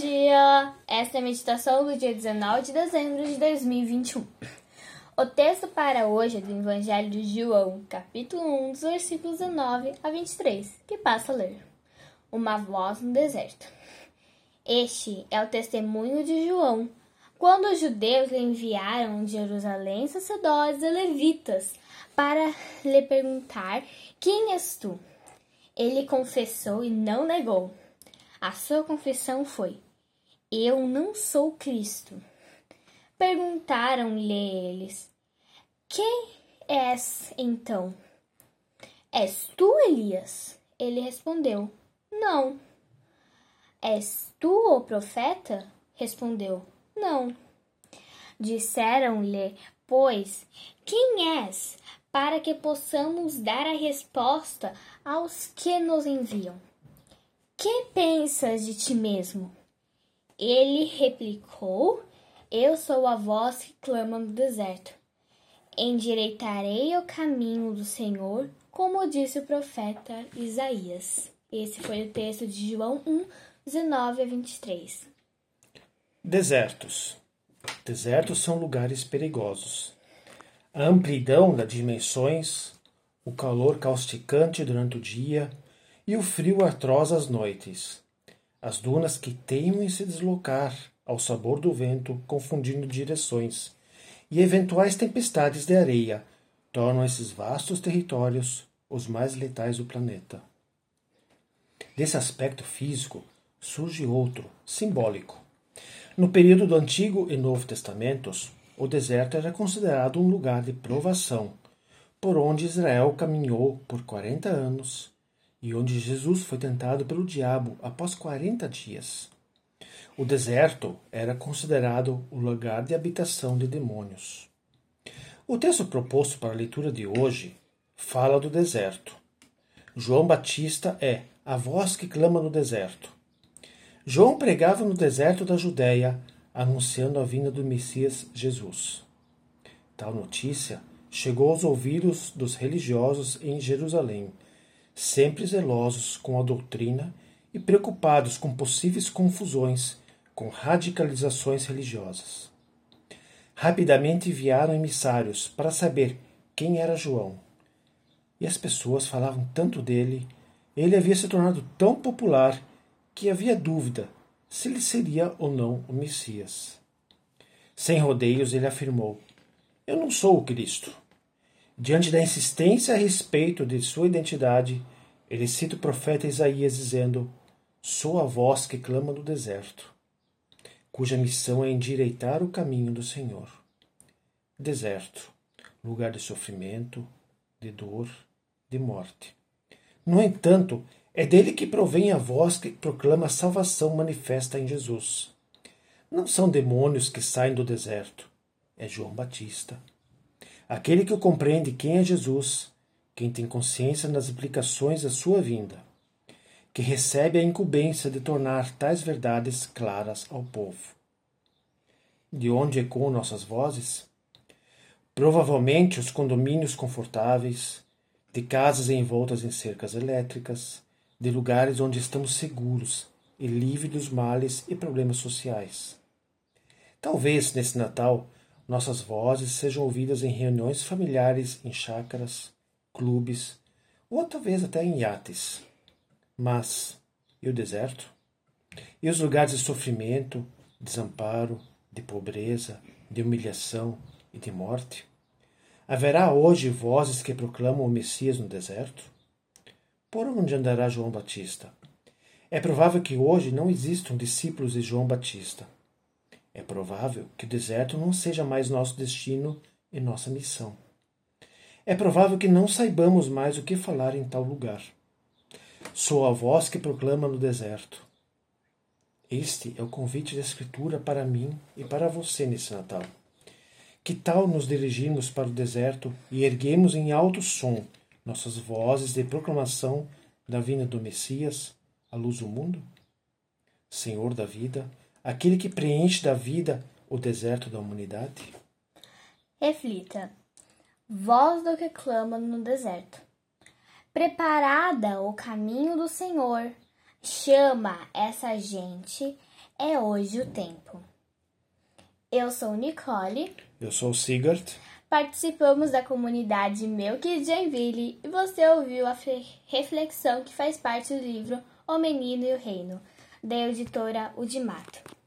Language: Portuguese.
dia! Esta é a meditação do dia 19 de dezembro de 2021. O texto para hoje é do Evangelho de João, capítulo 1, dos versículos 19 a 23, que passa a ler. Uma voz no deserto. Este é o testemunho de João, quando os judeus lhe enviaram de Jerusalém sacerdotes e levitas para lhe perguntar: Quem és tu? Ele confessou e não negou. A sua confissão foi: Eu não sou Cristo. Perguntaram-lhe eles: Quem és então? És tu Elias? Ele respondeu: Não. És tu o profeta? Respondeu: Não. Disseram-lhe, pois, quem és, para que possamos dar a resposta aos que nos enviam. Que pensas de ti mesmo? Ele replicou: Eu sou a voz que clama no deserto. Endireitarei o caminho do Senhor, como disse o profeta Isaías. Esse foi o texto de João 1, 19 a 23. Desertos. Desertos são lugares perigosos. A amplidão das dimensões, o calor causticante durante o dia e o frio atroz às noites. As dunas que teimam em se deslocar ao sabor do vento, confundindo direções, e eventuais tempestades de areia tornam esses vastos territórios os mais letais do planeta. Desse aspecto físico surge outro, simbólico. No período do Antigo e Novo Testamentos, o deserto era considerado um lugar de provação, por onde Israel caminhou por quarenta anos e onde Jesus foi tentado pelo diabo após quarenta dias. O deserto era considerado o lugar de habitação de demônios. O texto proposto para a leitura de hoje fala do deserto. João Batista é a voz que clama no deserto. João pregava no deserto da Judéia, anunciando a vinda do Messias Jesus. Tal notícia chegou aos ouvidos dos religiosos em Jerusalém sempre zelosos com a doutrina e preocupados com possíveis confusões com radicalizações religiosas. Rapidamente enviaram emissários para saber quem era João. E as pessoas falavam tanto dele, ele havia se tornado tão popular que havia dúvida se ele seria ou não o Messias. Sem rodeios, ele afirmou: Eu não sou o Cristo. Diante da insistência a respeito de sua identidade, ele cita o profeta Isaías dizendo: Sou a voz que clama no deserto, cuja missão é endireitar o caminho do Senhor. Deserto, lugar de sofrimento, de dor, de morte. No entanto, é dele que provém a voz que proclama a salvação manifesta em Jesus. Não são demônios que saem do deserto, é João Batista. Aquele que compreende quem é Jesus, quem tem consciência das implicações da sua vinda, que recebe a incumbência de tornar tais verdades claras ao povo. De onde ecoam nossas vozes? Provavelmente os condomínios confortáveis, de casas envoltas em cercas elétricas, de lugares onde estamos seguros e livres dos males e problemas sociais. Talvez nesse Natal nossas vozes sejam ouvidas em reuniões familiares em chácaras, clubes, ou talvez até em iates. Mas e o deserto? E os lugares de sofrimento, desamparo, de pobreza, de humilhação e de morte? Haverá hoje vozes que proclamam o Messias no deserto? Por onde andará João Batista? É provável que hoje não existam discípulos de João Batista é provável que o deserto não seja mais nosso destino e nossa missão. É provável que não saibamos mais o que falar em tal lugar. Sou a voz que proclama no deserto. Este é o convite da Escritura para mim e para você nesse Natal. Que tal nos dirigirmos para o deserto e erguemos em alto som nossas vozes de proclamação da vinda do Messias, a luz do mundo? Senhor da vida, aquele que preenche da vida o deserto da humanidade? Reflita. Voz do que clama no deserto. Preparada o caminho do Senhor, chama essa gente, É hoje o tempo. Eu sou Nicole. Eu sou o Sigurd. Participamos da comunidade Meu Joinville e você ouviu a reflexão que faz parte do livro O Menino e o Reino, da editora Udimato.